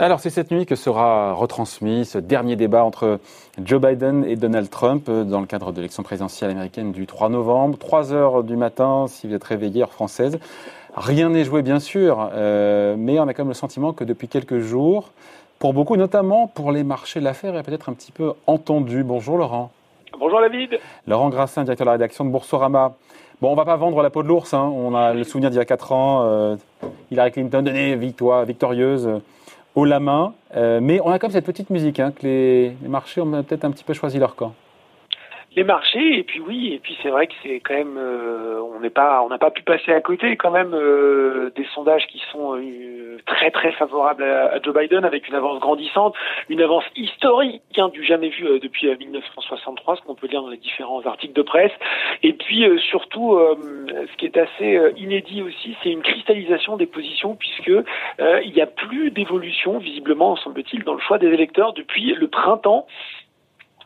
Alors c'est cette nuit que sera retransmis ce dernier débat entre Joe Biden et Donald Trump dans le cadre de l'élection présidentielle américaine du 3 novembre. 3 heures du matin si vous êtes réveillé heure française. Rien n'est joué bien sûr, euh, mais on a quand même le sentiment que depuis quelques jours, pour beaucoup, notamment pour les marchés, l'affaire est peut-être un petit peu entendue. Bonjour Laurent. Bonjour David. Laurent Grassin, directeur de la rédaction de Boursorama. Bon, on va pas vendre la peau de l'ours. Hein. On a le souvenir d'il y a 4 ans, euh, Hillary Clinton donnait victoire, victorieuse haut la main. Euh, mais on a comme cette petite musique hein, que les, marchés ont peut-être un petit peu choisi leur camp les marchés et puis oui et puis c'est vrai que c'est quand même euh, on n'est pas on n'a pas pu passer à côté quand même euh, des sondages qui sont euh, très très favorables à, Joe Biden avec une avance grandissante une avance historique hein, du jamais vu depuis 1963 ce qu'on peut lire dans les différents articles de presse. Et puis surtout ce qui est assez inédit aussi c'est une cristallisation des positions puisque il n'y a plus d'évolution visiblement semble-t-il dans le choix des électeurs depuis le printemps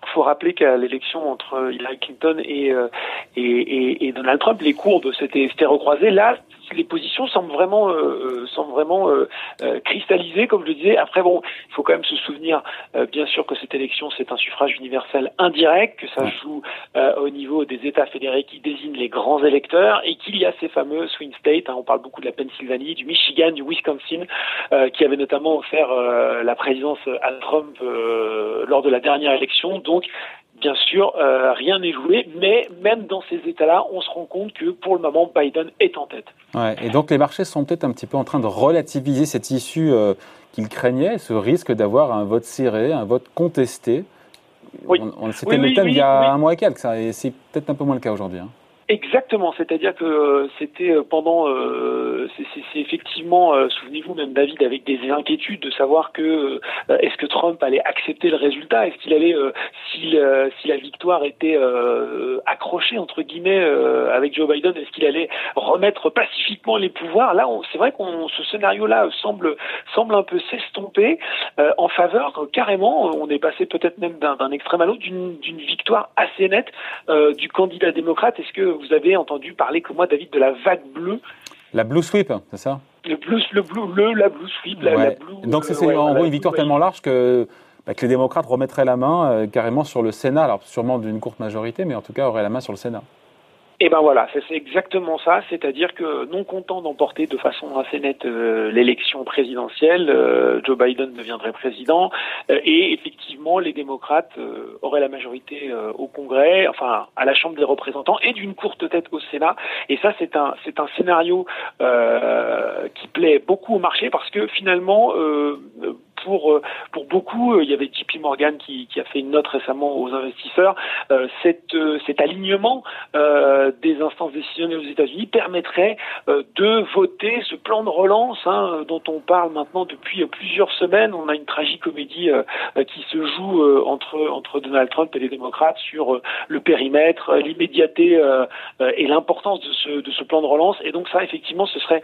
il faut rappeler qu'à l'élection entre Hillary Clinton et, euh, et, et, et, Donald Trump, les courbes s'étaient recroisées. Là, les positions semblent vraiment, euh, euh semblent vraiment euh, euh, cristallisées, comme je le disais. Après, bon, il faut quand même se souvenir, bien sûr, que cette élection, c'est un suffrage universel indirect, que ça joue au niveau des États fédérés qui désignent les grands électeurs, et qu'il y a ces fameux swing states. Hein, on parle beaucoup de la Pennsylvanie, du Michigan, du Wisconsin, qui avaient notamment offert la présidence à Trump lors de la dernière élection. Donc, bien sûr, euh, rien n'est joué, mais même dans ces états-là, on se rend compte que pour le moment, Biden est en tête. Ouais, et donc les marchés sont peut-être un petit peu en train de relativiser cette issue euh, qu'ils craignaient, ce risque d'avoir un vote serré, un vote contesté. Oui. On, C'était le thème il y a un mois et quelques, et c'est peut-être un peu moins le cas aujourd'hui. Hein. Exactement, c'est-à-dire que euh, c'était euh, pendant, euh, c'est effectivement, souvenez-vous même David, avec des inquiétudes de savoir que est-ce que Trump allait accepter le résultat, est-ce qu'il allait, si, si la victoire était accrochée entre guillemets avec Joe Biden, est-ce qu'il allait remettre pacifiquement les pouvoirs? Là, c'est vrai qu'on ce scénario-là semble semble un peu s'estomper en faveur carrément. On est passé peut-être même d'un extrême à l'autre d'une victoire assez nette du candidat démocrate. Est-ce que vous avez entendu parler comme moi, David, de la vague bleue. La blue sweep, c'est ça le blue, le blue, le, la blue sweep, la, blue, Donc c'est euh, en gros une victoire tellement large que, bah, que, les démocrates remettraient la main euh, carrément sur le Sénat, alors sûrement d'une courte majorité, mais en tout cas auraient la main sur le Sénat. Et ben voilà, c'est exactement ça, c'est-à-dire que non content d'emporter de façon assez nette euh, l'élection présidentielle, euh, Joe Biden deviendrait président euh, et effectivement les démocrates auraient la majorité au Congrès, enfin à la Chambre des représentants et d'une courte tête au Sénat. Et ça c'est un c'est un scénario qui plaît beaucoup au marché parce que finalement pour euh, pour beaucoup, euh, il y avait JP Morgan qui, a fait une note récemment aux investisseurs. Euh, cet alignement des instances décisionnelles aux États-Unis permettrait de voter ce plan de relance hein, dont on parle maintenant depuis plusieurs semaines. On a une tragicomédie qui se joue entre Donald Trump et les démocrates sur le périmètre, l'immédiateté et l'importance de ce de ce plan de relance. Et donc ça, effectivement, ce serait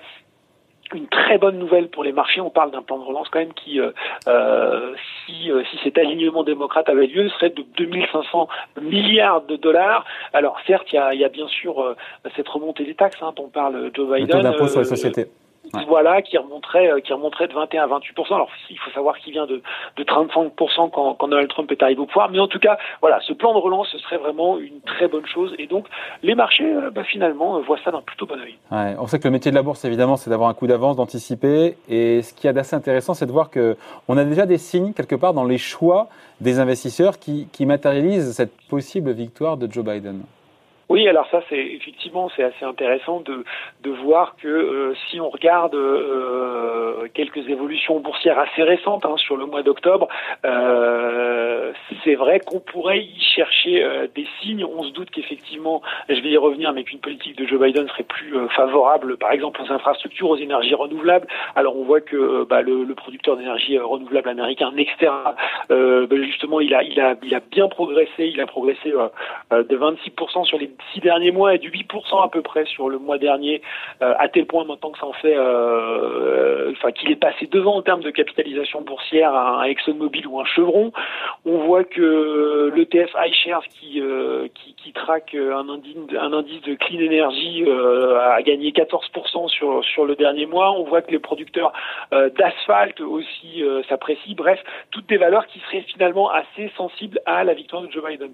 une très bonne nouvelle pour les marchés. On parle d'un plan de relance quand même qui, euh, euh si, euh, si cet alignement démocrate avait lieu, serait de 2500 milliards de dollars. Alors certes, il y a, y a bien sûr euh, cette remontée des taxes hein, dont parle Joe Biden. Le taux d'impôt sur les sociétés voilà, qui remonterait, euh, qui remonterait de 21 à 28 Alors il faut savoir qu'il vient de, de 35 quand, quand Donald Trump est arrivé au pouvoir. Mais en tout cas, voilà, ce plan de relance, ce serait vraiment une très bonne chose. Et donc, les marchés, euh, bah, finalement, euh, voient ça d'un plutôt bon oeil. Ouais, on sait que le métier de la bourse, évidemment, c'est d'avoir un coup d'avance, d'anticiper. Et ce qui est d'assez intéressant, c'est de voir que on a déjà des signes quelque part dans les choix des investisseurs qui, qui matérialisent cette possible victoire de Joe Biden. Oui, alors ça c'est effectivement c'est assez intéressant de, de voir que euh, si on regarde euh, quelques évolutions boursières assez récentes hein, sur le mois d'octobre, euh, c'est vrai qu'on pourrait y chercher des signes. On se doute qu'effectivement, je vais y revenir, mais qu'une politique de Joe Biden serait plus favorable, par exemple aux infrastructures, aux énergies renouvelables. Alors on voit que bah, le, le, producteur d'énergie renouvelable américain Nextera, bah, justement, il a il a il a bien progressé, il a progressé de 26% sur les six derniers mois est de 8% à peu près sur le mois dernier, à tel point maintenant que ça en fait, enfin qu'il est passé devant en termes de capitalisation boursière à un ExxonMobil ou un Chevron. On voit que l'ETF iShares qui, qui, qui traque un indice, un indice de clean energy a gagné 14% sur, sur le dernier mois. On voit que les producteurs d'asphalte aussi s'apprécient. Bref, toutes des valeurs qui seraient finalement assez sensibles à la victoire de Joe Biden.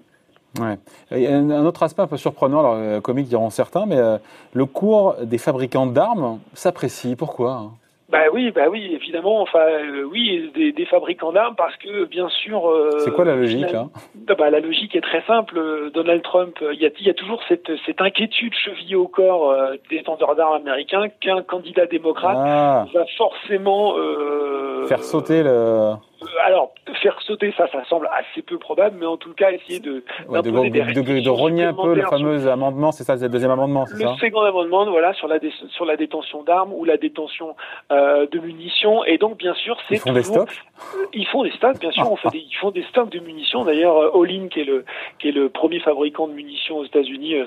Ouais. un autre aspect un peu surprenant, alors euh, comique diront certains, mais euh, le cours des fabricants d'armes s'apprécie. Pourquoi hein? Bah oui, bah oui, évidemment. Enfin, euh, oui, des, des, fabricants d'armes parce que bien sûr. c'est quoi la logique là bah, La logique est très simple. Donald Trump, il y a, y a toujours cette, cette inquiétude chevillée au corps des détenteurs d'armes américains qu'un candidat démocrate ah. va forcément faire sauter le alors, faire sauter ça, ça semble assez peu probable, mais en tout cas, essayer de ouais, de, de, de, rogner un peu le fameux amendement, c'est ça, c'est le deuxième amendement, c'est ça Le second amendement, voilà, sur la, sur la détention d'armes ou la détention euh, de munitions, et donc, bien sûr, c'est Ils font des stocks Ils font des stocks, bien sûr, on fait des, ils font des stocks de munitions. D'ailleurs, euh, Olin, qui est le qui est le premier fabricant de munitions aux États-Unis, euh,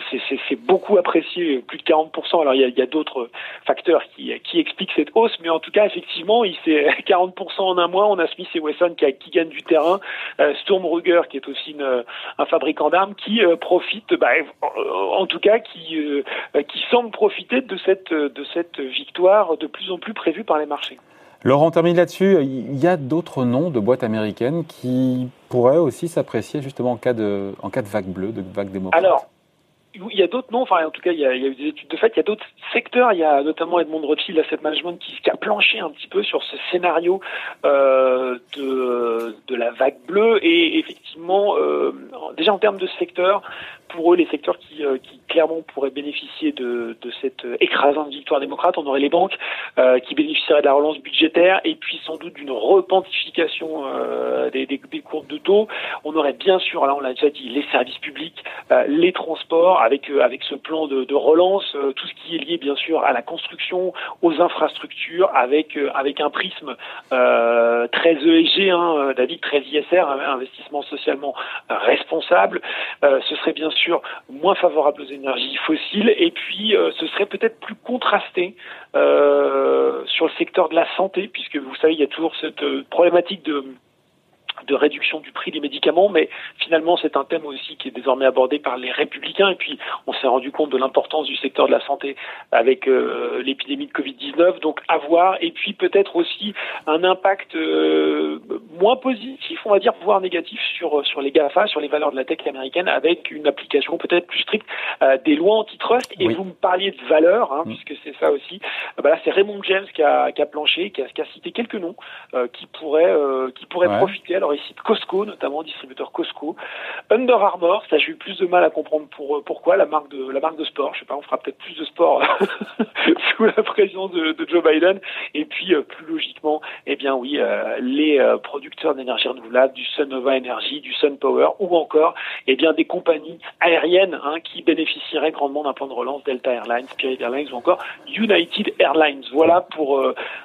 c'est beaucoup apprécié, plus de 40%. Alors, il y a, y a d'autres facteurs qui, qui expliquent cette hausse, mais en tout cas, effectivement, il c'est 40% en un mois. On a Smith et Wesson qui, qui gagne du terrain, euh, qui est aussi une, un fabricant d'armes qui euh, profite, bah, en tout cas qui euh, qui semble profiter de cette de cette victoire de plus en plus prévue par les marchés. Laurent, on termine là-dessus. Il y a d'autres noms de boîtes américaines qui pourraient aussi s'apprécier justement en cas de en cas de vague bleue, de vague démocrate? Alors, il y a d'autres noms, enfin en tout cas il y, a, eu des études de fait, il y a d'autres secteurs, il y a notamment Edmond Rothschild Asset Management qui, a planché un petit peu sur ce scénario euh, de, de la vague bleue. Et effectivement euh, déjà en termes de secteur, pour eux les secteurs qui, euh, qui clairement pourraient bénéficier de, cette écrasante victoire démocrate, on aurait les banques euh, qui bénéficieraient de la relance budgétaire et puis sans doute d'une repentification euh, des, courbes de taux, on aurait bien sûr, là on l'a déjà dit, les services publics, les transports avec euh, avec ce plan de, relance, euh, tout ce qui est lié bien sûr à la construction, aux infrastructures, avec euh, avec un prisme très ESG, hein, David, très ISR, investissement socialement responsable. ce serait bien sûr moins favorable aux énergies et puis ce serait peut-être plus contrasté sur le secteur de la santé, puisque vous savez, il y a toujours cette problématique de de réduction du prix des médicaments, mais finalement c'est un thème aussi qui est désormais abordé par les républicains, et puis on s'est rendu compte de l'importance du secteur de la santé avec euh, l'épidémie de Covid-19, donc à voir, et puis peut-être aussi un impact euh, moins positif, on va dire, voire négatif sur, sur les GAFA, sur les valeurs de la tech américaine, avec une application peut-être plus stricte euh, des lois antitrust, et vous me parliez de valeurs, hein, puisque c'est ça aussi, bah là c'est Raymond James qui a, qui a planché, qui a, qui a cité quelques noms qui pourraient, qui pourraient profiter, alors ici de Costco, notamment distributeur Costco. Under Armour, ça j'ai eu plus de mal à comprendre pour euh, pourquoi la marque de la marque de sport. Je sais pas, on fera peut-être plus de sport sous la présidence de, Joe Biden. Et puis euh, plus logiquement, eh bien oui, euh, les producteurs d'énergie renouvelable, du Sunnova Energy, du Sun Power, ou encore eh bien des compagnies aériennes hein, qui bénéficieraient grandement d'un plan de relance, Delta Airlines, Spirit Airlines ou encore United Airlines. Voilà pour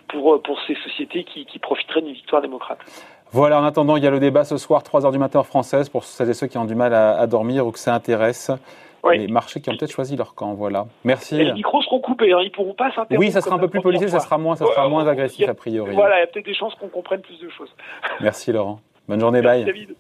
pour pour ces sociétés qui profiteraient d'une victoire démocrate. Voilà, en attendant, il y a le débat ce soir, 3h du matin française, pour celles et ceux qui ont du mal à, dormir ou que ça intéresse. Les marchés qui ont peut-être choisi leur camp, voilà. Merci. les micros seront coupés, hein. ils pourront pas s'interrompre. Oui, ça sera un peu plus policier, ça sera moins, ça sera moins agressif a, priori. Voilà, il y a peut-être des chances qu'on comprenne plus de choses. Merci Laurent. Bonne journée, Merci, bye. David.